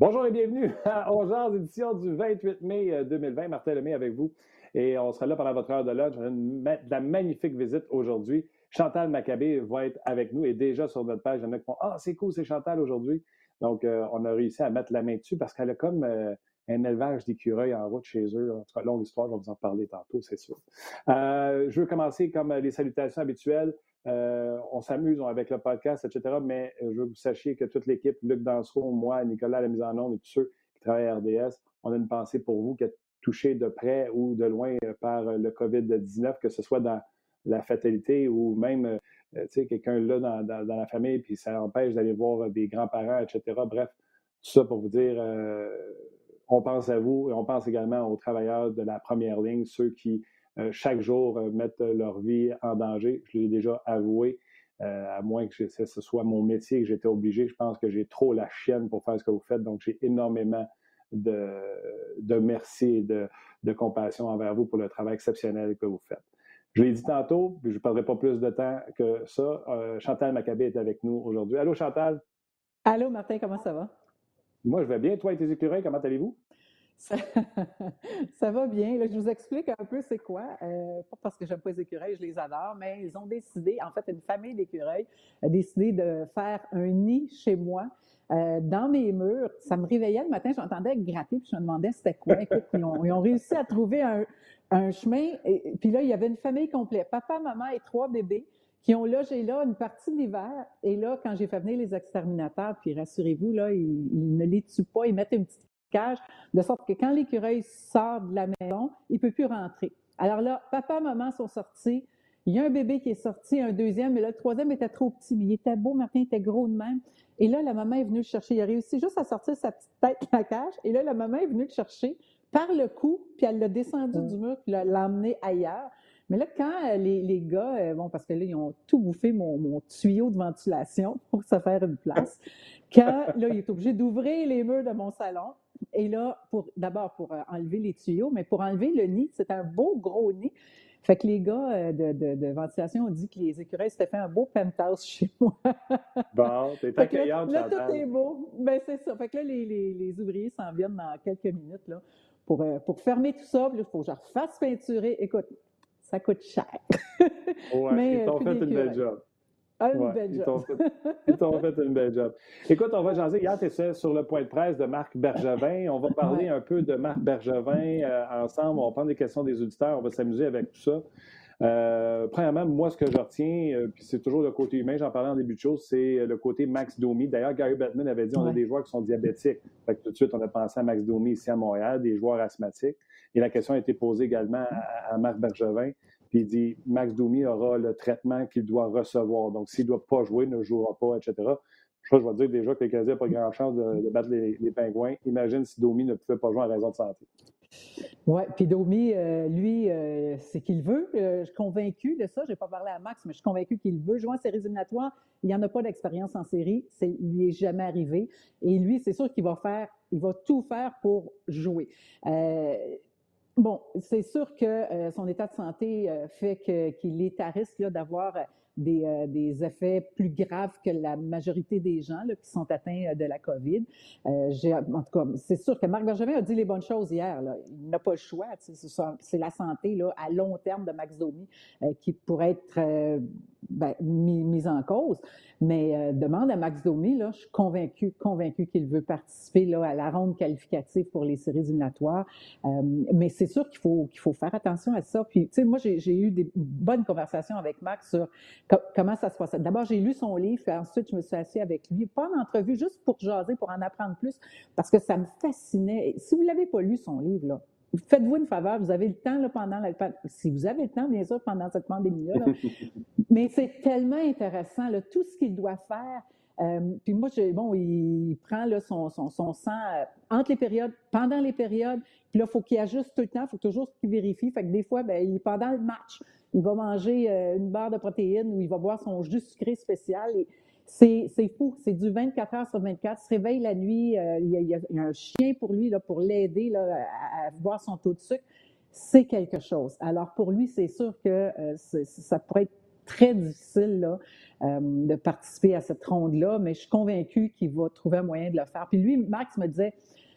Bonjour et bienvenue à 11h, édition du 28 mai 2020. Euh, Martin Lemay avec vous. Et on sera là pendant votre heure de lunch. On a une, de la magnifique visite aujourd'hui. Chantal Maccabé va être avec nous et déjà sur notre page, il y en a qui font Ah, c'est cool, c'est Chantal aujourd'hui. Donc, euh, on a réussi à mettre la main dessus parce qu'elle a comme euh, un élevage d'écureuils en route chez eux. En tout cas, longue histoire, je vais vous en parler tantôt, c'est sûr. je veux commencer comme les salutations habituelles. Euh, on s'amuse avec le podcast, etc. Mais euh, je veux que vous sachiez que toute l'équipe, Luc Dansereau, moi, Nicolas la mise en onde et tous ceux qui travaillent à RDS, on a une pensée pour vous qui êtes touchés de près ou de loin euh, par le COVID-19, que ce soit dans la fatalité ou même, quelqu'un là dans, la famille, puis ça empêche d'aller voir des grands-parents, etc. Bref, tout ça pour vous dire, on pense à vous et on pense également aux travailleurs de la première ligne, ceux qui euh, chaque jour euh, mettent leur vie en danger. Je l'ai déjà avoué, euh, à moins que ce soit mon métier que j'étais obligé. Je pense que j'ai trop la chienne pour faire ce que vous faites, donc j'ai énormément de, de merci et de, de, compassion envers vous pour le travail exceptionnel que vous faites. Je l'ai dit tantôt, puis je ne perdrai pas plus de temps que ça. Chantal Maccabé est avec nous aujourd'hui. Allô, Chantal? Allô, Martin, comment ça va? Moi, je vais bien. Toi et tes écureuils, comment allez-vous? Ça, va bien. je vous explique un peu c'est quoi. Euh, pas parce que j'aime pas les écureuils, je les adore, mais ils ont décidé, en fait, une famille d'écureuils a décidé de faire un nid chez moi. Euh, dans mes murs, ça me réveillait le matin, j'entendais gratter, puis je me demandais c'était quoi. Écoute, ils, ont, réussi à trouver un, chemin. Et, puis là, il y avait une famille complète, papa, maman et trois bébés qui ont logé là une partie de l'hiver. Et là, quand j'ai fait venir les exterminateurs, puis rassurez-vous, là, ils, ils, ne les tuent pas, ils mettent une petite cage, de sorte que quand l'écureuil sort de la maison, il ne peut plus rentrer. Alors là, papa, maman sont sortis. Il y a un bébé qui est sorti, un deuxième, mais là, le troisième était trop petit, mais il était beau, Martin était gros de même. Et là, la maman est venue le chercher. Il a réussi juste à sortir sa petite tête de la cage. Et là, la maman est venue le chercher par le cou, puis elle l'a descendu du mur, puis l'a emmené ailleurs. Mais là, quand euh, les, les, gars, euh, bon, parce que là, ils ont tout bouffé mon, mon tuyau de ventilation pour se faire une place, quand là, il est obligé d'ouvrir les murs de mon salon, et là, pour d'abord pour euh, enlever les tuyaux, mais pour enlever le nid, c'est un beau gros nid. Fait que les gars euh, de, ventilation ont dit que les écureuils s'étaient fait un beau penthouse chez moi. bon, t'es accueillante, Là, là tout est beau. Ben, c'est ça. Fait que là, les, les, ouvriers s'en viennent dans quelques minutes là, pour, pour fermer tout ça. il faut que je refasse peinturer. Écoute, ça coûte cher. ouais, mais, ils t'ont fait une belle job. Ah, une belle job. Ils t'ont fait, une belle job. Écoute, on va jaser. Hier, tu sur le point de presse de Marc Bergevin. On va parler un peu de Marc Bergevin euh, ensemble. On va prendre des questions des auditeurs. On va s'amuser avec tout ça. Euh, premièrement, moi, ce que je retiens, euh, puis c'est toujours le côté humain, j'en parlais en début de chose, c'est le côté Max Domi. D'ailleurs, Gary Bettman avait dit on a des joueurs qui sont diabétiques. Fait que tout de suite, on a pensé à Max Domi ici à Montréal, des joueurs asthmatiques. Et la question a été posée également à Marc Bergevin. Puis il dit Max Domi aura le traitement qu'il doit recevoir. Donc, s'il ne doit pas jouer, ne jouera pas, etc. Je crois je vais dire déjà que les Canadiens n'ont pas grand chance de, battre les, Pingouins. Imagine si Domi ne pouvait pas jouer en raison de santé. Oui, puis Domi, euh, lui, euh, c'est qu'il veut. Euh, je suis convaincu de ça. Je n'ai pas parlé à Max, mais je suis convaincu qu'il veut jouer en séries éliminatoires. Il n'y en a pas d'expérience en série. Ça lui est jamais arrivé. Et lui, c'est sûr qu'il va faire, il va tout faire pour jouer. Bon, c'est sûr que son état de santé fait qu'il est à risque d'avoir euh, des, effets plus graves que la majorité des gens qui sont atteints de la COVID. en tout cas, c'est sûr que Marc Bergevin a dit les bonnes choses hier. Il n'a pas le choix. C'est la santé là, à long terme de Max Domi qui pourrait être ben, mis, en cause. Mais euh, demande à Max Domi, là, je suis convaincu, convaincu qu'il veut participer là, à la ronde qualificative pour les séries éliminatoires. Euh, mais c'est sûr qu'il faut, qu'il faut faire attention à ça. Puis, tu sais, moi, j'ai eu des bonnes conversations avec Max sur comment ça se passe. D'abord, j'ai lu son livre, puis ensuite, je me suis assis avec lui, pas en entrevue, juste pour jaser, pour en apprendre plus, parce que ça me fascinait. Si vous l'avez pas lu, son livre, là, faites-vous une faveur, vous avez le temps là, pendant la si vous avez le temps, bien sûr, pendant cette pandémie-là, mais c'est tellement intéressant, là, tout ce qu'il doit faire. Euh, puis moi, bon, il prend là, son, son, son sang euh, entre les périodes, pendant les périodes, puis là, il faut qu'il ajuste tout le temps, il faut toujours qu'il vérifie. Fait que des fois, ben, il, pendant le match, il va manger euh, une barre de protéines ou il va boire son jus sucré spécial. Et, c'est fou, c'est du 24 heures sur 24. Il se réveille la nuit, euh, il, y a, un chien pour lui, là, pour l'aider à, à, voir son taux de sucre. C'est quelque chose. Alors pour lui, c'est sûr que euh, ça pourrait être très difficile là, euh, de participer à cette ronde-là, mais je suis convaincue qu'il va trouver un moyen de le faire. Puis lui, Max me disait,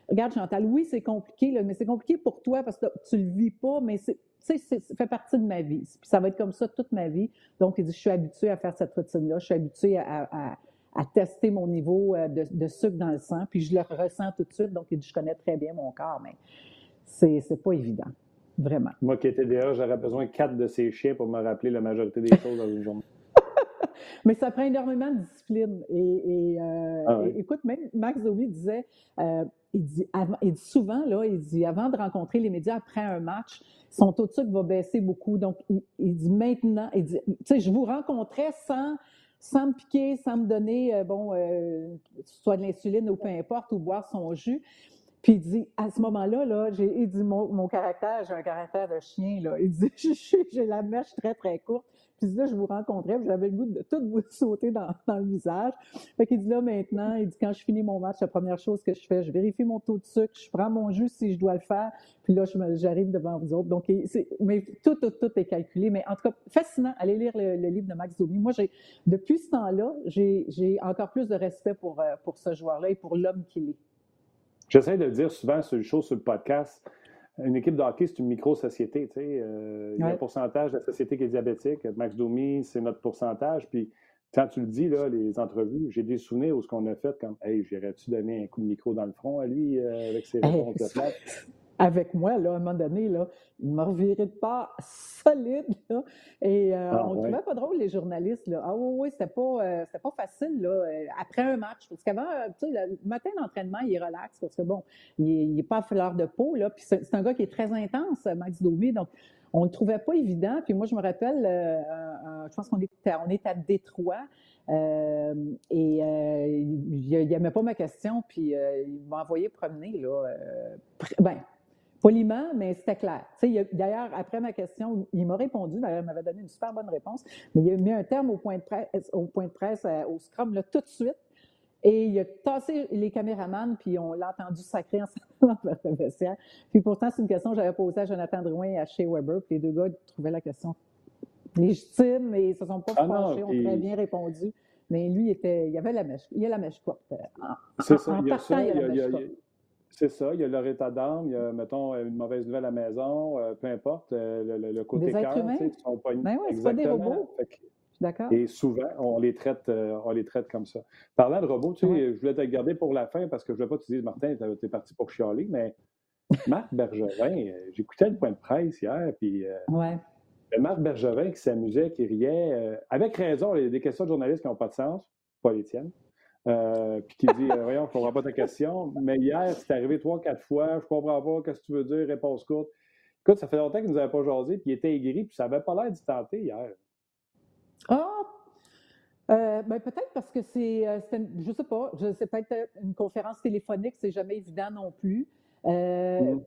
regarde Chantal, oui, c'est compliqué, là, mais c'est compliqué pour toi parce que tu le vis pas, mais c'est tu sais, ça fait partie de ma vie. Puis ça va être comme ça toute ma vie. Donc, il dit, je suis habitué à faire cette routine-là. Je suis habitué à, tester mon niveau euh, de, sucre dans le sang. Puis je le ressens tout de suite. Donc, il dit, je connais très bien mon corps, mais c'est, pas évident. Vraiment. Moi qui étais déjà, j'aurais besoin de quatre de ces chiens pour me rappeler la majorité des choses dans une journée. Mais ça prend énormément de discipline. Et, euh, ah écoute, même Max Zoe disait, euh, il, dit il dit souvent, là, il dit avant de rencontrer les médias après un match, son taux de sucre va baisser beaucoup. Donc, il, dit maintenant, il dit, tu sais, je vous rencontrais sans, sans me piquer, sans me donner, euh, bon, soit de l'insuline ou peu importe, ou boire son jus. Puis il dit, à ce moment-là, là, il dit, mon, mon caractère, j'ai un caractère de chien, là. Il dit, j'ai la mèche très, très courte. Puis là, je vous rencontrais, j'avais le goût de tout vous sauter dans, le visage. Fait qu'il dit là maintenant, il dit quand je finis mon match, la première chose que je fais, je vérifie mon taux de sucre, je prends mon jus si je dois le faire, puis là, j'arrive devant vous autres. Donc, mais tout, tout, tout est calculé. Mais en tout cas, fascinant. Allez lire le, livre de Max Domi. Moi, depuis ce temps-là, j'ai encore plus de respect pour, euh, pour ce joueur-là et pour l'homme qu'il est. J'essaie de dire souvent sur le podcast une équipe de hockey, c'est une micro-société. Tu sais, euh, il y a un pourcentage de la société qui est diabétique. Max Domi, c'est notre pourcentage. Puis quand tu le dis, là, les entrevues, j'ai des souvenirs où ce qu'on a fait comme Hey, j'irais-tu donner un coup de micro dans le front à lui euh, avec ses réponses de avec moi, là, à un moment donné, là, il m'a reviré de pas solide. Là, et euh, ah, on ne trouvait pas drôle, les journalistes. Là. Ah oui, oui, c'était pas, euh, pas facile là, euh, après un match. Parce qu'avant, tu sais, le matin d'entraînement, il est relax parce que bon, il n'est pas à fleur de peau. Là, puis c'est, un gars qui est très intense, Max Domi. Donc, on ne le trouvait pas évident. Puis moi, je me rappelle, je pense qu'on était, on est à Détroit. et il n'aimait pas ma question, puis il m'a envoyé promener. Là, ben, poliment, mais c'était clair. D'ailleurs, après ma question, il m'a répondu, d'ailleurs, il m'avait donné une super bonne réponse, mais il a mis un terme au point de presse, au, point de presse, euh, au scrum, là, tout de suite. Et il a tassé les caméramans, puis on l'a entendu sacrer ensemble dans le vestiaire. Puis pourtant, c'est une question que j'avais posée à Jonathan Drouin et à Shea Weber, puis les deux gars trouvaient la question légitime et ils se sont pas ah fâchés, ont très bien répondu. Mais lui, il, était, il avait la mèche, il a la mèche courte. C'est ça, il y a ça, il y a, la mèche c'est ça, il y a leur état d'âme, il y a, mettons, une mauvaise nouvelle à la maison, euh, peu importe, euh, le, côté cœur, sais, sont pas... Ben oui, c'est pas des robots. D'accord. Et souvent, on les traite, euh, on les traite comme ça. Parlant de robots, tu sais, je voulais te garder pour la fin parce que je ne voulais pas te dire, Martin, tu es parti pour chialer, mais Marc Bergevin, j'écoutais le point de presse hier, puis ouais. Marc Bergevin qui s'amusait, qui riait, avec raison, il y a des questions de journalistes qui n'ont pas de sens, pas les tiennes. Euh, puis qui dit euh, Voyons, je ne comprends pas ta question. Mais hier, c'est arrivé trois, quatre fois. Je ne comprends pas. Qu'est-ce que tu veux dire Réponse courte. Écoute, ça fait longtemps qu'il ne nous avait pas jasé, puis il était aigri, puis ça n'avait pas l'air d'y tenter hier. Ah euh, ben peut-être parce que c'est, je sais pas, c'est peut-être une conférence téléphonique, c'est jamais évident non plus. Mm.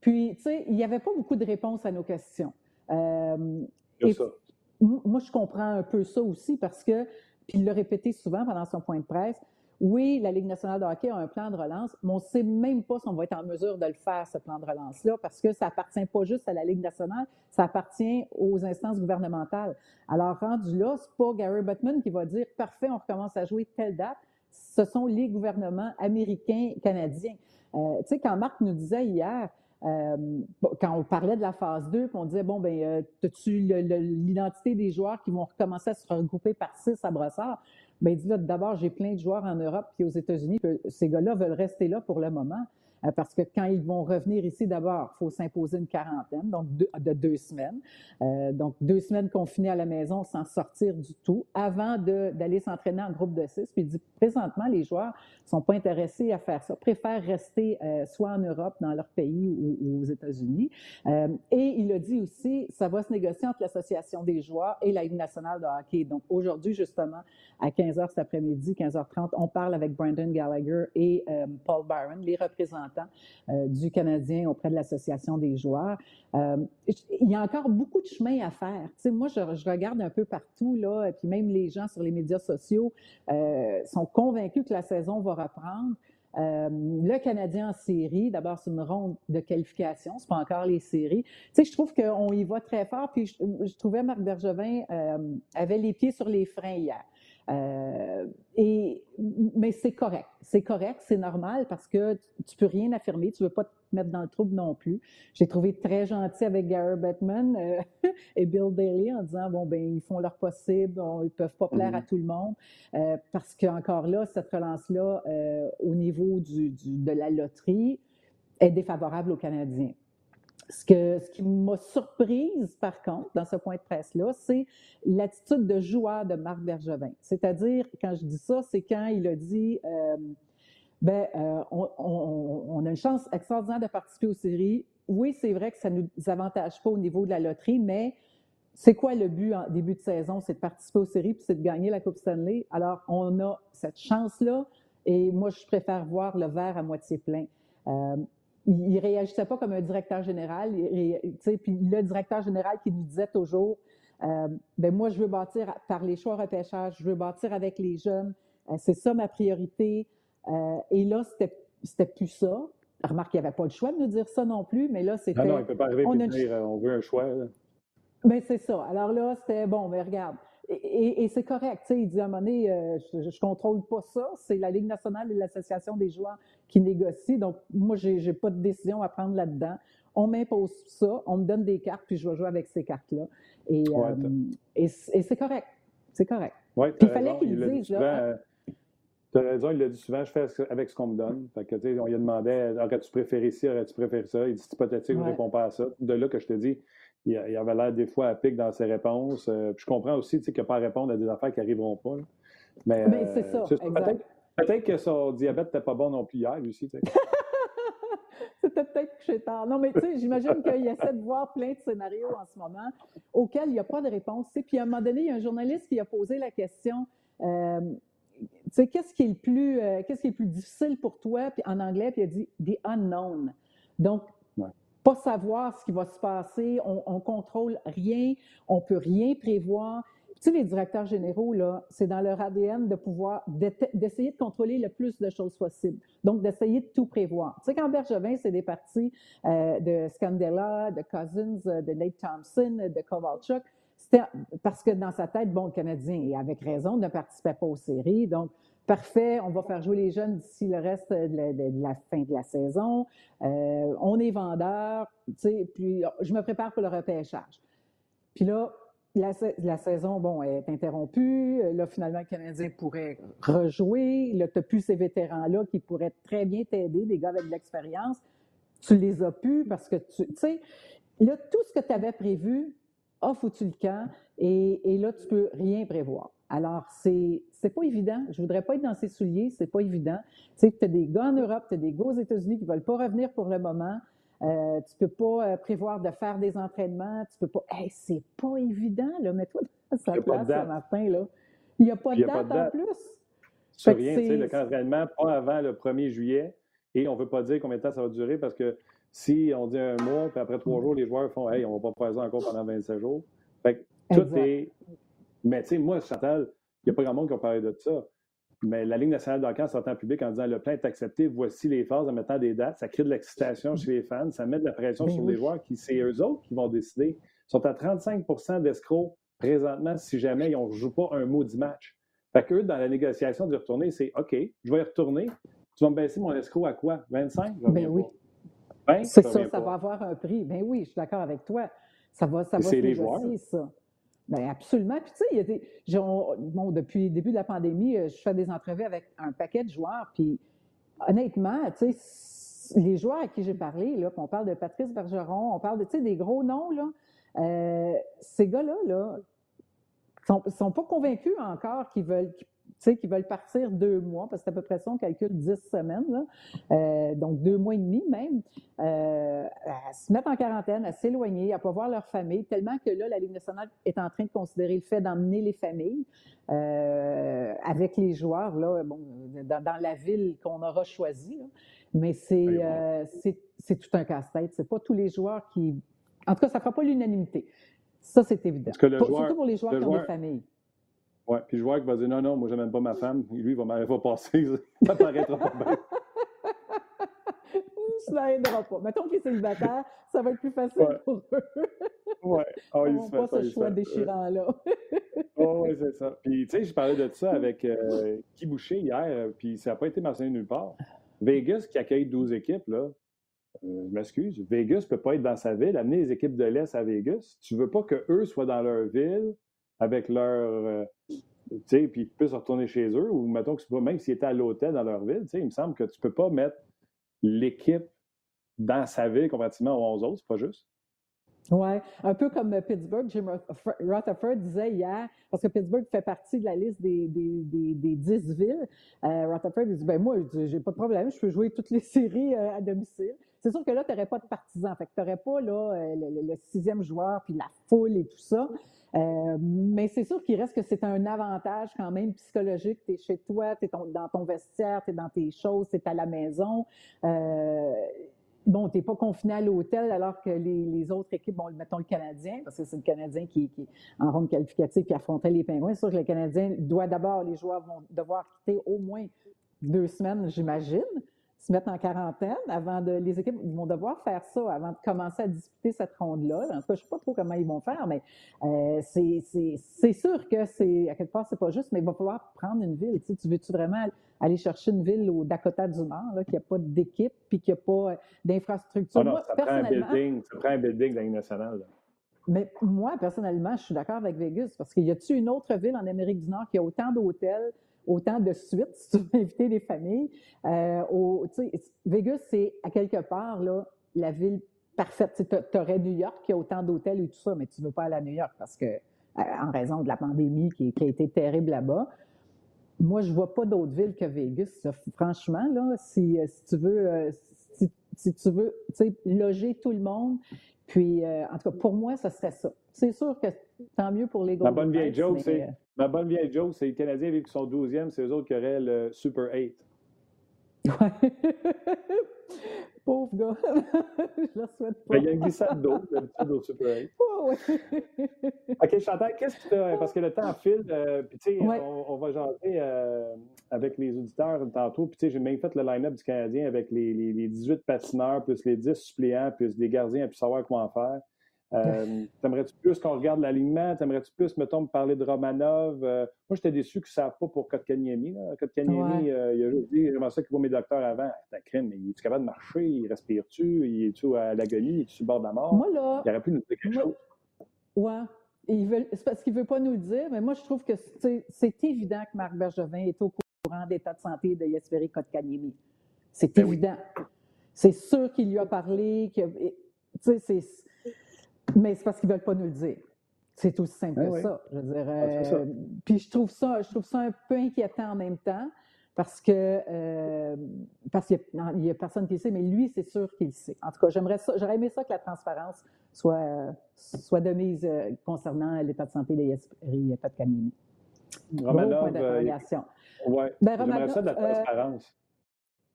Puis, tu sais, il n'y avait pas beaucoup de réponses à nos questions. et, ça. Moi, je comprends un peu ça aussi parce que puis il l'a répété souvent pendant son point de presse. Oui, la Ligue nationale de hockey a un plan de relance, mais on ne sait même pas si on va être en mesure de le faire, ce plan de relance-là, parce que ça appartient pas juste à la Ligue nationale, ça appartient aux instances gouvernementales. Alors, rendu là, c'est pas Gary Bettman qui va dire « Parfait, on recommence à jouer telle date ». Ce sont les gouvernements américains, canadiens. Euh, tu sais, quand Marc nous disait hier, quand on parlait de la phase 2, on disait, bon, ben, as-tu l'identité des joueurs qui vont recommencer à se regrouper par six à Brossard? Ben, il dit d'abord, j'ai plein de joueurs en Europe et aux États-Unis, ces gars-là veulent rester là pour le moment. Euh, parce que quand ils vont revenir ici, d'abord, il faut s'imposer une quarantaine, donc de deux semaines. Euh, donc, deux semaines confinés à la maison sans sortir du tout, avant d'aller s'entraîner en groupe de six. Puis il dit, présentement, les joueurs ne sont pas intéressés à faire ça, préfèrent rester euh, soit en Europe, dans leur pays ou, aux États-Unis. et il a dit aussi, ça va se négocier entre l'Association des joueurs et la Ligue nationale de hockey. Donc, aujourd'hui, justement, à 15 h cet après-midi, 15h30, on parle avec Brandon Gallagher et Paul Byron, les représentants euh, du Canadien auprès de l'Association des joueurs. Euh, il y a encore beaucoup de chemin à faire. moi, je, regarde un peu partout, là, et puis même les gens sur les médias sociaux euh, sont convaincus que la saison va reprendre. le Canadien en série, d'abord, c'est une ronde de qualification, c'est pas encore les séries. Tu sais, je trouve qu'on y va très fort, puis je, trouvais Marc Bergevin avait les pieds sur les freins hier. Euh, et, mais c'est correct. C'est correct, c'est normal parce que tu peux rien affirmer, tu veux pas te mettre dans le trouble non plus. J'ai trouvé très gentil avec Gary Bettman euh, et Bill Daly en disant bon ben ils font leur possible, on, ils peuvent pas plaire à mm-hmm. tout le monde euh, parce qu'encore là cette relance là au niveau du, de la loterie est défavorable aux Canadiens. Ce, qui m'a surprise, par contre, dans ce point de presse-là, c'est l'attitude de joueur de Marc Bergevin. C'est-à-dire, quand je dis ça, c'est quand il a dit euh, ben, euh, on, a une chance extraordinaire de participer aux séries. Oui, c'est vrai que ça ne nous avantage pas au niveau de la loterie, mais c'est quoi le but en début de saison? C'est de participer aux séries puis c'est de gagner la Coupe Stanley. Alors, on a cette chance-là et moi, je préfère voir le verre à moitié plein. Euh, il, ne réagissait pas comme un directeur général. puis le directeur général qui nous disait toujours, euh, ben moi, je veux bâtir par les choix repêchage, je veux bâtir avec les jeunes, euh, c'est ça ma priorité. Euh, et là, c'était, c'était plus ça. Remarque, il n'y avait pas le choix de nous dire ça non plus, mais là, c'était. Non, non, il ne peut pas arriver on, dire, on veut un choix. Ben, c'est ça. Alors là, c'était bon, mais ben, regarde, et, c'est correct. Il dit à un moment donné, euh, je ne contrôle pas ça. C'est la Ligue nationale et l'Association des joueurs qui négocient. Donc, moi, je n'ai pas de décision à prendre là-dedans. On m'impose ça, on me donne des cartes, puis je vais jouer avec ces cartes-là. Et, euh, c'est correct. C'est correct. Ouais, il fallait qu'il le dise. Là, tu as raison, il l'a dit souvent, je fais avec ce qu'on me donne. Fait que, on lui a demandé aurais-tu préféré ci, aurais-tu préféré ça? Il dit c'est hypothétique, on ne répond pas à ça. De là que je te dis, il, avait l'air des fois à pic dans ses réponses. Euh, je comprends aussi qu'il n'a pas à répondre à des affaires qui n'arriveront pas. Mais, ben, c'est ça. Euh, peut-être, que son diabète n'était pas bon non plus hier, aussi. C'était peut-être couché tard. Non, mais tu sais, j'imagine qu'il essaie de voir plein de scénarios en ce moment auxquels il n'y a pas de réponse. Puis à un moment donné, il y a un journaliste qui a posé la question. Euh, tu sais, qu'est-ce qui est le plus, qu'est-ce qui est le plus difficile pour toi? Puis en anglais, puis il a dit the unknown. Donc, pas savoir ce qui va se passer, on, ne contrôle rien, on peut rien prévoir. Tu sais, les directeurs généraux, là, c'est dans leur ADN de pouvoir, d'essayer de contrôler le plus de choses possibles. Donc, d'essayer de tout prévoir. Tu sais, quand Bergevin, c'est des parties euh, de Scandella, de Cousins, de Nate Thompson, de Kovalchuk, c'était parce que dans sa tête, bon, le Canadien, et avec raison, ne participait pas aux séries. Donc, parfait, on va faire jouer les jeunes d'ici le reste de la, fin de la saison. Euh, on est vendeur, puis je me prépare pour le repêchage. Puis là, la, saison, bon, est interrompue. Là, finalement, le Canadien pourrait rejouer. Là, tu plus ces vétérans-là qui pourraient très bien t'aider, des gars avec de l'expérience. Tu les as plus parce que tu sais, là, tout ce que tu avais prévu a foutu le camp et, et là, tu peux rien prévoir. Alors, c'est c'est pas évident. Je voudrais pas être dans ses souliers, c'est pas évident. Tu sais, tu as des gars en Europe, tu as des gars aux États-Unis qui veulent pas revenir pour le moment. Euh, tu peux pas euh, prévoir de faire des entraînements, tu peux pas. Hey, c'est pas évident, là. Mets-toi dans sa place ce matin, là. Il n'y a pas de date en plus. Sur rien, tu sais, le camp d'entraînement, pas avant le 1er juillet. Et on ne veut pas dire combien de temps ça va durer parce que si on dit un mois, puis après trois mm. jours, les joueurs font Hey, on va pas faire ça encore pendant 27 jours. Fait que tout est mais tu sais, moi, Chantal, il n'y a pas grand monde qui a parlé de ça. Mais la Ligue nationale d'hockey sortant en public en disant le plan est accepté, voici les phases en mettant des dates, ça crée de l'excitation chez les fans, ça met de la pression ben sur les joueurs qui, c'est eux autres qui vont décider. Ils sont à 35% d'escrocs présentement si jamais ils ne jouent pas un mot du match. Fait qu'eux, dans la négociation de retourner, c'est OK, je vais y retourner. Tu vas me baisser mon escroc à quoi? 25? Ben oui. 20, c'est ça, ça va avoir un prix. Ben oui, je suis d'accord avec toi. Ça va, ça va se négocier, ça. Ben absolument. Puis tu sais, il y a des, bon, depuis le début de la pandémie, euh, je fais des entrevues avec un paquet de joueurs. Puis honnêtement, tu sais, les joueurs à qui j'ai parlé, là, on parle de Patrice Bergeron, on parle de, tu sais, des gros noms, là. Euh, ces gars-là, là, sont, sont pas convaincus encore qu'ils veulent, sais, qui veulent partir deux mois, parce que c'est à peu près ça, on calcule dix semaines, là, euh, donc deux mois et demi même, euh, à se mettre en quarantaine, à s'éloigner, à pas voir leur famille, tellement que là, la Ligue nationale est en train de considérer le fait d'emmener les familles euh, avec les joueurs là, bon, dans, dans la ville qu'on aura choisie. Là. Mais c'est c'est tout un casse-tête. C'est pas tous les joueurs qui... En tout cas, ça ne fera pas l'unanimité. Ça, c'est évident. Joueur, Surtout pour les joueurs qui ont des familles. Oui, puis je vois qu'il va dire non, non, moi, je n'aime pas ma femme. Lui, il va, va passer. Ça paraîtra pas bien. ça pas. Mettons qu'il est célibataire, ça va être plus facile pour eux. Oui, oh, il se pas ce choix déchirant-là. oh, oui, c'est ça. Puis, tu sais, je parlais de ça avec euh, Guy Boucher hier, puis ça n'a pas été mentionné nulle part. Vegas, qui accueille 12 équipes, là, euh, je m'excuse, Vegas ne peut pas être dans sa ville. Amener les équipes de l'Est à Vegas, tu ne veux pas qu'eux soient dans leur ville avec leur. Euh, tu sais, puis qu'ils puissent retourner chez eux, ou mettons que même s'ils étaient à l'hôtel dans leur ville, tu sais, il me semble que tu ne peux pas mettre l'équipe dans sa ville comparativement aux autres, c'est pas juste? Oui, un peu comme Pittsburgh, Jim Rutherford disait hier, parce que Pittsburgh fait partie de la liste des, des, des, des 10 villes. Euh, Rutherford dit ben moi, j'ai pas de problème, je peux jouer toutes les séries euh, à domicile. C'est sûr que là, tu n'aurais pas de partisans, fait que tu n'aurais pas là, euh, le, sixième joueur, puis la foule et tout ça. Euh, mais c'est sûr qu'il reste que c'est un avantage quand même psychologique. Tu es chez toi, tu es dans ton vestiaire, tu es dans tes choses, tu es à la maison. Euh, bon, tu n'es pas confiné à l'hôtel alors que les, autres équipes, bon, mettons le Canadien, parce que c'est le Canadien qui, qui en ronde qualificative qui affrontait les Pingouins. C'est sûr que le Canadien doit d'abord, les joueurs vont devoir quitter au moins deux semaines, j'imagine se mettre en quarantaine avant de. Les équipes vont devoir faire ça avant de commencer à disputer cette ronde-là. En tout cas, je ne sais pas trop comment ils vont faire, mais euh, c'est sûr que c'est. À quelque part, c'est pas juste, mais il va falloir prendre une ville. Tu, sais, tu veux-tu vraiment aller chercher une ville au Dakota du Nord, là, qui n'a pas d'équipe puis qui n'a pas euh, d'infrastructure? Ah ça, prend un building, ça prend un building dans nationale. Mais moi, personnellement, je suis d'accord avec Vegas parce qu'il y a-tu une autre ville en Amérique du Nord qui a autant d'hôtels, autant de suites, si tu veux inviter des familles. Euh, Vegas, c'est à quelque part là, la ville parfaite. Tu aurais New York qui a autant d'hôtels et tout ça, mais tu ne veux pas aller à New York parce que, euh, en raison de la pandémie qui, a été terrible là-bas. Moi, je ne vois pas d'autre ville que Vegas. Franchement, là, si, euh, tu veux, si, tu veux loger tout le monde, puis, en tout cas, pour moi, ce serait ça. C'est sûr que tant mieux pour les Golden Ma bonne vieille joke, c'est Ma bonne vieille Joe, c'est les Canadiens vu qu'ils sont 12e, c'est eux autres qui auraient le Super 8. Ouais. Pauvre gars. je le souhaite pas. il y a une glissade d'eau, d'habitude, au Super 8. Oh, oui. OK, Chantal, qu'est-ce que tu as. Parce que le temps file, euh, puis tu sais, on, va jaser euh, avec les auditeurs tantôt. Puis tu sais, j'ai même fait le line-up du Canadien avec les, les, les, 18 patineurs, plus les 10 suppléants, plus des gardiens plus savoir comment faire. Euh, T'aimerais-tu plus qu'on regarde l'alignement? T'aimerais-tu plus, mettons, me parler de Romanov? Euh, moi, j'étais déçu que ça ne pas pour Kotkaniemi. Kotkaniemi, euh, il a juste dit J'aimerais ça qu'il voit mes docteurs avant. C'est crème, mais il est capable de marcher? Il respire-tu? Il est-tu à l'agonie? Il est sur le bord de la mort? Moi, là, il aurait pu nous dire quelque chose. Ouais. C'est parce qu'il ne veut pas nous le dire, mais moi, je trouve que c'est évident que Marc Bergevin est au courant d'état de santé de Yesperi Kotkaniemi. C'est ben évident. C'est sûr qu'il lui a parlé. Que, c'est mais c'est parce qu'ils ne veulent pas nous le dire. C'est aussi simple ah que ça. Je dirais. Ah, puis je trouve ça, je trouve ça un peu inquiétant en même temps parce que euh, parce qu'il n'y a, personne qui le sait, mais lui, c'est sûr qu'il le sait. En tout cas, j'aimerais ça, j'aurais aimé ça que la transparence soit, soit de mise euh, concernant l'état de santé de Yasperi Patkanini. Romanov, point euh, d'interrogation. oui, ben, j'aimerais ça de la transparence.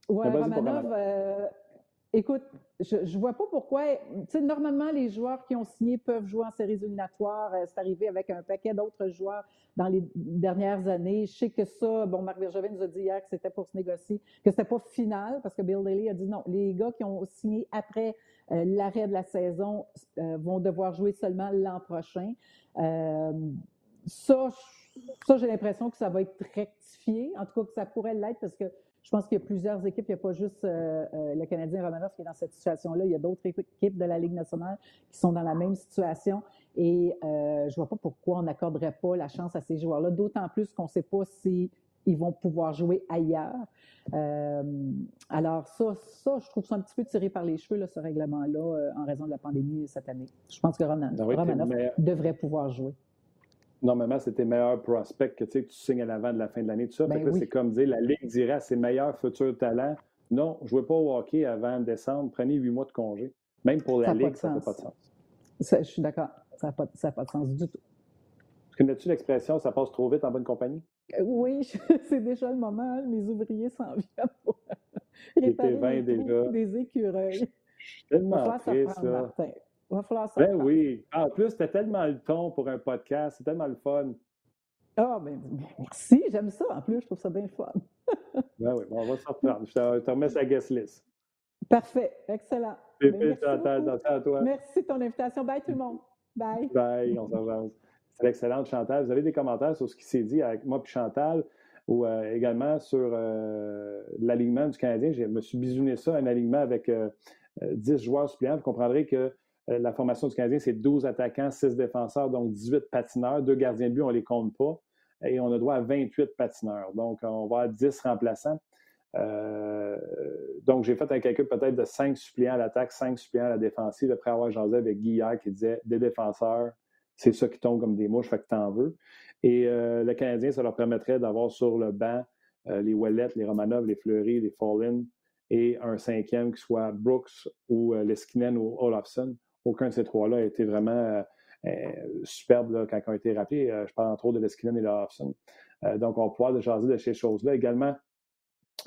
Oui, Romanov, Écoute, je ne vois pas pourquoi. Normalement, les joueurs qui ont signé peuvent jouer en séries éliminatoires. Euh, c'est arrivé avec un paquet d'autres joueurs dans les dernières années. Je sais que ça, bon, Marc Bergevin nous a dit hier que c'était pour se négocier, que c'était pas final, parce que Bill Daly a dit non, les gars qui ont signé après euh, l'arrêt de la saison euh, vont devoir jouer seulement l'an prochain. ça, Ça, j'ai l'impression que ça va être rectifié. En tout cas, que ça pourrait l'être parce que je pense qu'il y a plusieurs équipes. Il n'y a pas juste euh, euh, le Canadien Romanoff qui est dans cette situation-là. Il y a d'autres équipes de la Ligue nationale qui sont dans la même situation. Et euh, je ne vois pas pourquoi on n'accorderait pas la chance à ces joueurs-là, d'autant plus qu'on ne sait pas s'ils vont pouvoir jouer ailleurs. alors ça, ça, je trouve ça un petit peu tiré par les cheveux, là, ce règlement-là, en raison de la pandémie cette année. Je pense que Romanoff devrait pouvoir jouer normalement, c'est tes meilleurs prospects que, tu signes à l'avant de la fin de l'année, tout ça. Ben c'est comme dire, la Ligue dirait à ses meilleurs futurs talents, non, jouez pas au hockey avant décembre, prenez huit mois de congé. Même pour la Ligue, ça n'a pas de sens. je suis d'accord, ça n'a pas, pas, de sens du tout. Connais-tu l'expression « ça passe trop vite en bonne compagnie » euh, Oui, c'est déjà le moment. Mes ouvriers s'en viennent pour réparer les déjà. des écureuils. Je suis tellement triste, ça. Il va falloir ça. Ben oui. En plus, c'était tellement le ton pour un podcast. C'est tellement le fun. Ah, ben, merci. J'aime ça. En plus, je trouve ça bien fun. ben oui, on va s'en reprendre. Je te remets sa guest list. Parfait. Excellent. Ben, merci, à toi. merci de ton invitation. Bye tout le monde. Bye. Bye. On s'en C'est excellent, Chantal. Vous avez des commentaires sur ce qui s'est dit avec moi et Chantal ou euh, également sur euh, l'alignement du Canadien. Je me suis bisouné ça, un alignement avec 10 euh, joueurs suppléants. Vous comprendrez que la formation du Canadien, c'est 12 attaquants, 6 défenseurs, donc 18 patineurs. Deux gardiens de but, on ne les compte pas. Et on a droit à 28 patineurs. Donc, on va à 10 remplaçants. Euh, donc, j'ai fait un calcul peut-être de 5 suppléants à l'attaque, 5 suppléants à la défensive, après avoir jasé avec Guy qui disait des défenseurs, c'est ça qui tombe comme des mouches, fait que t'en veux. Et euh, le Canadien, ça leur permettrait d'avoir sur le banc les Wallet, les Romanov, les Fleury, les Fallin et un cinquième qui soit Brooks ou Leskinen ou Olofsson. Aucun de ces trois-là a été vraiment euh, euh, superbe quand ils ont été rappelés. Euh, je parle entre autres de Leskinen et de donc, on peut pouvoir jaser de ces choses-là. Également,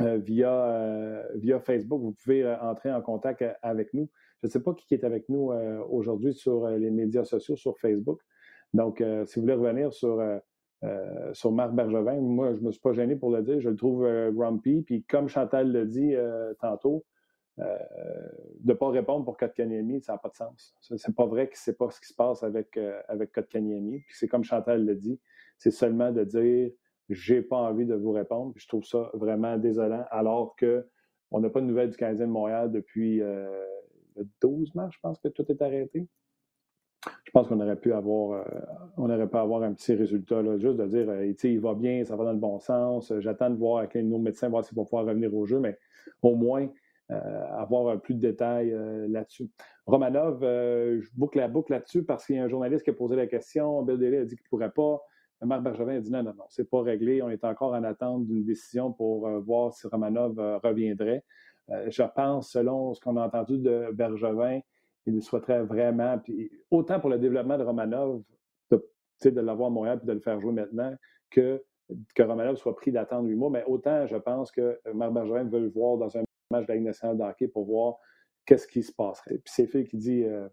via, via Facebook, vous pouvez entrer en contact avec nous. Je ne sais pas qui est avec nous aujourd'hui sur les médias sociaux, sur Facebook. Donc, si vous voulez revenir sur, sur Marc Bergevin, moi, je ne me suis pas gêné pour le dire. Je le trouve grumpy. Puis, comme Chantal l'a dit tantôt, euh, de ne pas répondre pour Kotkaniemi, ça n'a pas de sens. C'est pas vrai que c'est pas ce qui se passe avec, euh, avec Kotkaniemi. Puis c'est comme Chantal l'a dit, c'est seulement de dire j'ai pas envie de vous répondre. je trouve ça vraiment désolant, alors qu'on n'a pas de nouvelles du Canadien de Montréal depuis euh, le 12 mars, je pense que tout est arrêté. Je pense qu'on aurait pu avoir, on aurait pu avoir un petit résultat, là, juste de dire, il va bien, ça va dans le bon sens. J'attends de voir avec nos médecins, voir s'il va pouvoir revenir au jeu, mais au moins, euh, avoir plus de détails euh, là-dessus. Romanov, euh, je boucle la boucle là-dessus parce qu'il y a un journaliste qui a posé la question. Bill Daly a dit qu'il ne pourrait pas. Marc Bergevin a dit non, non, non, c'est pas réglé. On est encore en attente d'une décision pour voir si Romanov reviendrait. je pense, selon ce qu'on a entendu de Bergevin, il souhaiterait vraiment, puis autant pour le développement de Romanov, de, de l'avoir à Montréal et de le faire jouer maintenant, que que Romanov soit pris d'attendre huit mois, mais autant je pense que Marc Bergevin veut le voir dans un match de la Ligue nationale de hockey pour voir qu'est-ce qui se passerait. Puis c'est Phil qui dit euh,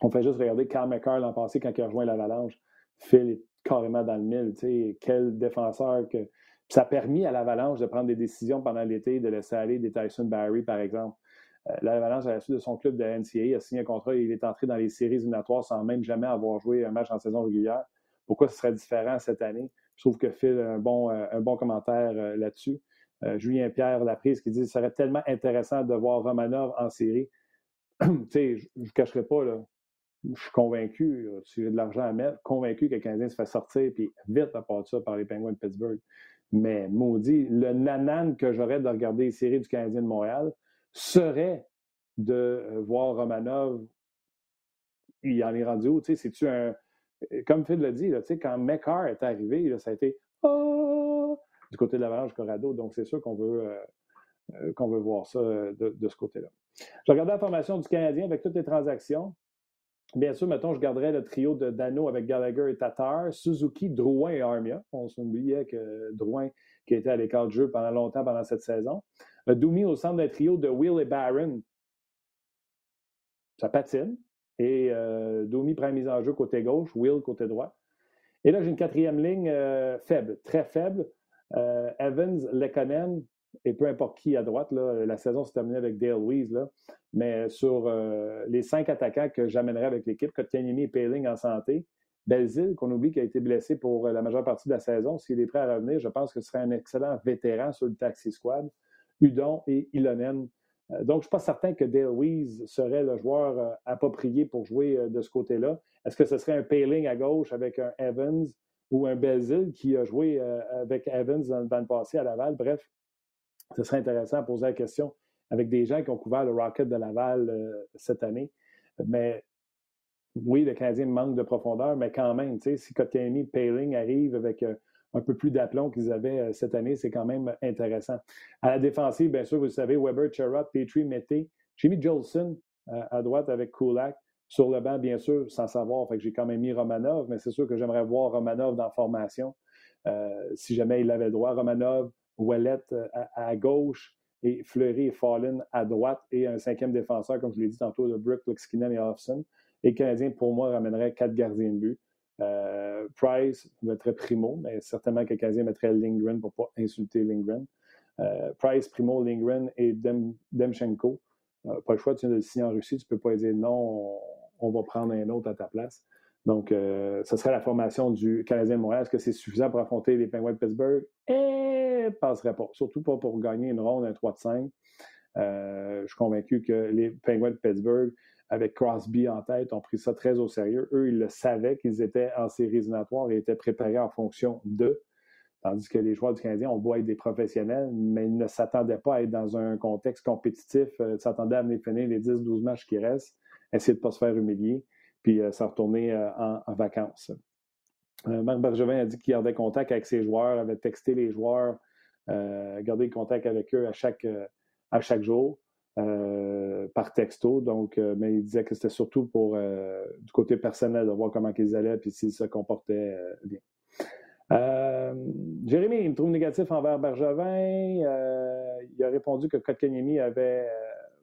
on fait juste regarder Carl McCarr l'an passé quand il a rejoint l'Avalanche. Phil est carrément dans le mille. Quel défenseur que. ça a permis à l'Avalanche de prendre des décisions pendant l'été, de laisser aller des Tyson Barry, par exemple. Euh, L'Avalanche, à la suite de son club de NCAA, a signé un contrat il est entré dans les séries éliminatoires sans même jamais avoir joué un match en saison régulière. Pourquoi ce serait différent cette année? Je trouve que Phil a un bon, euh, un bon commentaire là-dessus. Euh, Julien Pierre Laprise qui dit ce serait tellement intéressant de voir Romanov en série. je ne cacherai pas, là, je suis convaincu, si j'ai de l'argent à mettre, convaincu que le Canadien se fait sortir, puis vite à part ça, par les Penguins de Pittsburgh. Mais maudit, le nanan que j'aurais de regarder les séries du Canadien de Montréal serait de euh, voir Romanov. Il en est rendu où? C'est-tu un. Comme Phil l'a dit, quand McCarr est arrivé, ça a été. Oh! Du côté de l'Avalanche Corrado. Donc, c'est sûr qu'on veut, euh, euh, qu'on veut voir ça euh, de, ce côté-là. Je regardais la formation du Canadien avec toutes les transactions. Bien sûr, mettons, je garderais le trio de Dano avec Gallagher et Tatar, Suzuki, Drouin et Armia. On s'oubliait que Drouin, qui était à l'écart de jeu pendant longtemps pendant cette saison. Doumi au centre d'un trio de Will et Barron. Ça patine. Et Doumi prend mise en jeu côté gauche, Will côté droit. Et là, j'ai une quatrième ligne faible, très faible. Euh, Evans, Lekonen, et peu importe qui à droite, la saison s'est terminée avec Dale Weiss, mais sur euh, les cinq attaquants que j'amènerais avec l'équipe, Kotkaniemi et Paling en santé, Belzile, qu'on oublie, qui a été blessé pour la majeure partie de la saison. S'il est prêt à revenir, je pense que ce serait un excellent vétéran sur le taxi squad. Udon et Ilonen. donc, je ne suis pas certain que Dale Weiss serait le joueur approprié pour jouer de ce côté-là. Est-ce que ce serait un Paling à gauche avec un Evans ou un Belzile qui a joué avec Evans dans, dans, le passé à Laval? Bref, ce serait intéressant de poser la question avec des gens qui ont couvert le Rocket de Laval euh, cette année. Mais oui, le Canadien manque de profondeur, mais quand même, si Kotkaniemi, Paling arrivent avec euh, un peu plus d'aplomb qu'ils avaient euh, cette année, c'est quand même intéressant. À la défensive, bien sûr, vous savez, Weber, Cherrott, Petrie, Mété. J'ai mis Jolson à droite avec Kulak. Sur le banc, bien sûr, sans savoir. J'ai quand même mis Romanov, mais c'est sûr que j'aimerais voir Romanov dans la formation. si jamais il avait droit. Romanov, Ouellette à, gauche, et Fleury et Fallin à droite et un cinquième défenseur, comme je l'ai dit tantôt, de Brook, Luxkinen et Hoffson. Et le Canadien, pour moi, ramènerait quatre gardiens de but. Euh, Price mettrait Primo, mais certainement que le Canadien mettrait Lindgren pour ne pas insulter Lindgren. Euh, Price, Primo, Lindgren et Demchenko. Euh, pas le choix, tu viens de le signer en Russie, tu ne peux pas dire non, on, va prendre un autre à ta place. Donc, ce serait la formation du Canadien de Montréal. Est-ce que c'est suffisant pour affronter les Penguins de Pittsburgh? Et passerait pas. Surtout pas pour gagner une ronde, un 3 de 5. Euh, je suis convaincu que les Penguins de Pittsburgh, avec Crosby en tête, ont pris ça très au sérieux. Eux, ils le savaient qu'ils étaient en séries éliminatoires et étaient préparés en fonction d'eux. Tandis que les joueurs du Canadien, on doit être des professionnels, mais ils ne s'attendaient pas à être dans un contexte compétitif. Euh, ils s'attendaient à venir finir les 10-12 matchs qui restent, essayer de ne pas se faire humilier, puis euh, s'en retourner en, vacances. Marc Bergevin a dit qu'il gardait contact avec ses joueurs, avait texté les joueurs euh, garder contact avec eux à chaque, euh, jour. Euh, par texto. Donc, mais il disait que c'était surtout pour du côté personnel de voir comment ils allaient et s'ils se comportaient bien. Jérémy, il me trouve négatif envers Bergevin. il a répondu que Kotkaniemi avait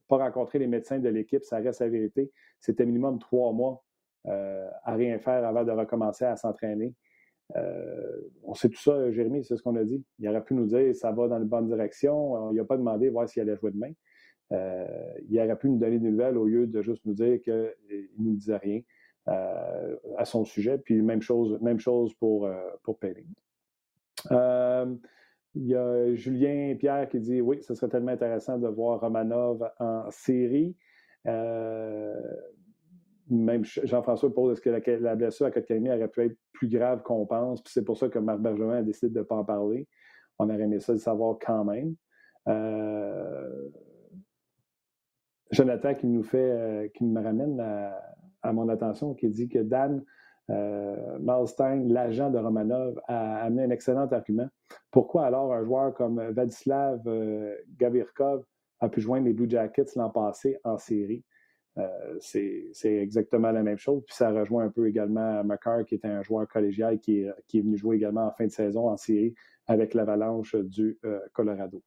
pas rencontré les médecins de l'équipe. Ça reste la vérité. C'était minimum trois mois à rien faire avant de recommencer à s'entraîner. Euh, on sait tout ça, Jérémy, c'est ce qu'on a dit. Il aurait pu nous dire ça va dans la bonne direction. Il n'a pas demandé voir s'il allait jouer demain. Euh, il aurait pu nous donner des nouvelles au lieu de juste nous dire qu'il ne nous disait rien euh, à son sujet. Puis même chose, même chose pour, pour il y a Julien Pierre qui dit Oui, ce serait tellement intéressant de voir Romanov en série même Jean-François pose est-ce que la, blessure à Kotkaniemi aurait pu être plus grave qu'on pense? Puis c'est pour ça que Marc Bergevin a décidé de ne pas en parler. On aurait aimé ça le savoir quand même. Euh, Jonathan qui nous fait, euh, qui me ramène à, mon attention, qui dit que Dan euh, Malstein, l'agent de Romanov, a amené un excellent argument. Pourquoi alors un joueur comme Vladislav Gavirkov a pu joindre les Blue Jackets l'an passé en série? Euh, c'est exactement la même chose. Puis ça rejoint un peu également McCarr, qui était un joueur collégial qui est, venu jouer également en fin de saison en série avec l'Avalanche du euh, Colorado.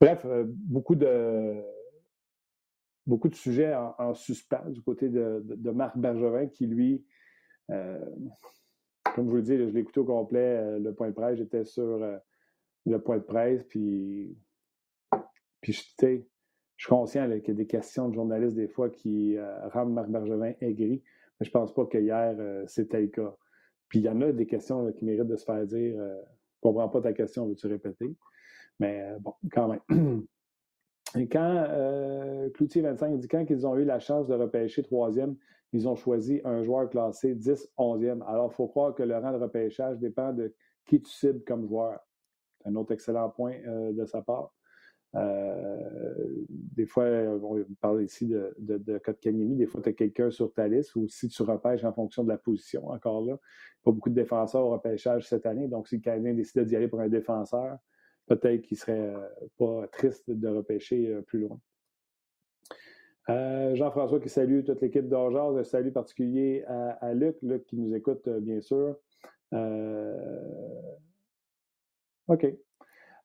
Bref, euh, beaucoup de beaucoup de sujets en, suspens du côté de, Marc Bergevin qui, lui, comme je vous le dis, je l'ai écouté au complet, le point de presse, j'étais sur le point de presse, puis, puis je suis conscient qu'il y a des questions de journalistes des fois qui euh, rendent Marc Bergevin aigri, mais je ne pense pas que hier, euh, c'était le cas. Puis il y en a des questions qui méritent de se faire dire Je euh, ne comprends pas ta question, veux-tu répéter Mais bon, quand même. Et quand Cloutier 25 dit quand ils ont eu la chance de repêcher troisième, ils ont choisi un joueur classé 10, 11e. Alors, il faut croire que le rang de repêchage dépend de qui tu cibles comme joueur. C'est un autre excellent point de sa part. Euh, des fois, on parle ici de, de, de Des fois, tu as quelqu'un sur ta liste ou si tu repêches en fonction de la position, encore là. Pas beaucoup de défenseurs au repêchage cette année. Donc, si le Canadien d'y aller pour un défenseur, peut-être qu'il serait euh, pas triste de repêcher euh, plus loin. Jean-François qui salue toute l'équipe d'Orgeaz. Un salut particulier à, Luc, Luc qui nous écoute, bien sûr. OK.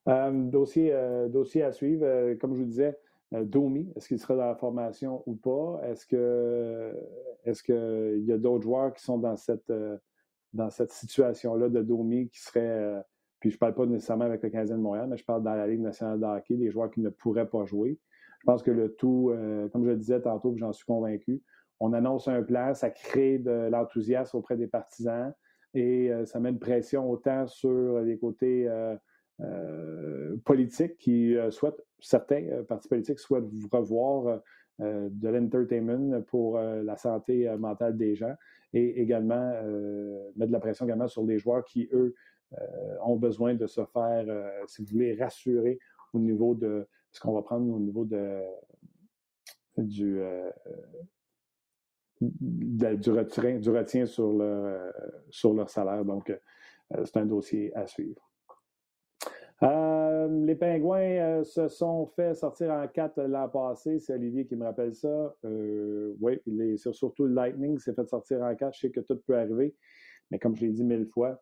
Euh, dossier, euh, dossier à suivre. Euh, comme je vous disais, Domi, est-ce qu'il sera dans la formation ou pas? Est-ce est-ce qu'il y a d'autres joueurs qui sont dans cette, dans cette situation-là de Domi qui serait puis je ne parle pas nécessairement avec le Canadien de Montréal, mais je parle dans la Ligue nationale de hockey, des joueurs qui ne pourraient pas jouer. Je pense que le tout, comme je le disais tantôt, j'en suis convaincu, on annonce un plan, ça crée de l'enthousiasme auprès des partisans et ça met une pression autant sur les côtés politiques qui souhaitent, certains partis politiques souhaitent revoir de l'entertainment pour la santé mentale des gens et également mettre de la pression également sur les joueurs qui, eux, ont besoin de se faire, si vous voulez, rassurer au niveau de ce qu'on va prendre au niveau de, du, du, retien, du sur, leur, sur leur salaire. Donc, c'est un dossier à suivre. Euh, les Pingouins euh, se sont fait sortir en quatre l'an passé. C'est Olivier qui me rappelle ça. Euh, oui, c'est surtout le Lightning s'est fait sortir en quatre. Je sais que tout peut arriver, mais comme je l'ai dit mille fois,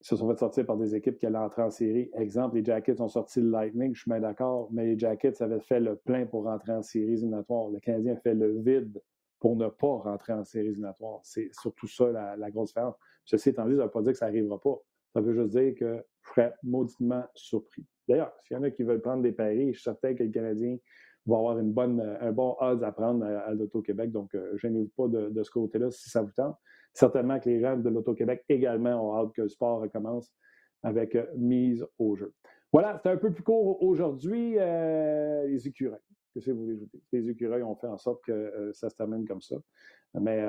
se sont fait sortir par des équipes qui allaient entrer en série. Exemple, les Jackets ont sorti le Lightning, je suis bien d'accord, mais les Jackets avaient fait le plein pour rentrer en série éliminatoire. Le Canadien a fait le vide pour ne pas rentrer en série éliminatoire. C'est surtout ça la, grosse différence. Ceci étant dit, ça ne veut pas dire que ça n'arrivera pas. Ça veut juste dire que je serais mauditement surpris. D'ailleurs, s'il y en a qui veulent prendre des paris, je suis certain que le Canadien va avoir une bonne, un bon odds à prendre à, l'Auto-Québec. Donc, euh, je n'ai pas de, de ce côté-là si ça vous tente. Certainement que les gens de l'Auto-Québec également ont hâte que le sport recommence avec euh, mise au jeu. Voilà, c'était un peu plus court aujourd'hui. Euh, les écureuils. Qu'est-ce que vous voulez ajouter? Les écureuils ont fait en sorte que ça se termine comme ça. Mais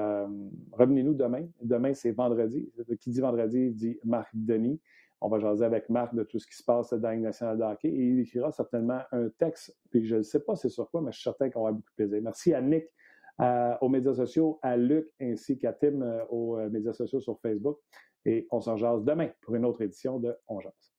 revenez-nous demain. Demain, c'est vendredi. Qui dit vendredi dit Marc Denis. On va jaser avec Marc de tout ce qui se passe dans la nationale de hockey et il écrira certainement un texte, puis je ne sais pas c'est sur quoi, mais je suis certain qu'on aura beaucoup plaisir. Merci à Nick aux médias sociaux, à Luc ainsi qu'à Tim euh, aux euh, médias sociaux sur Facebook. Et on s'en jase demain pour une autre édition de On jase.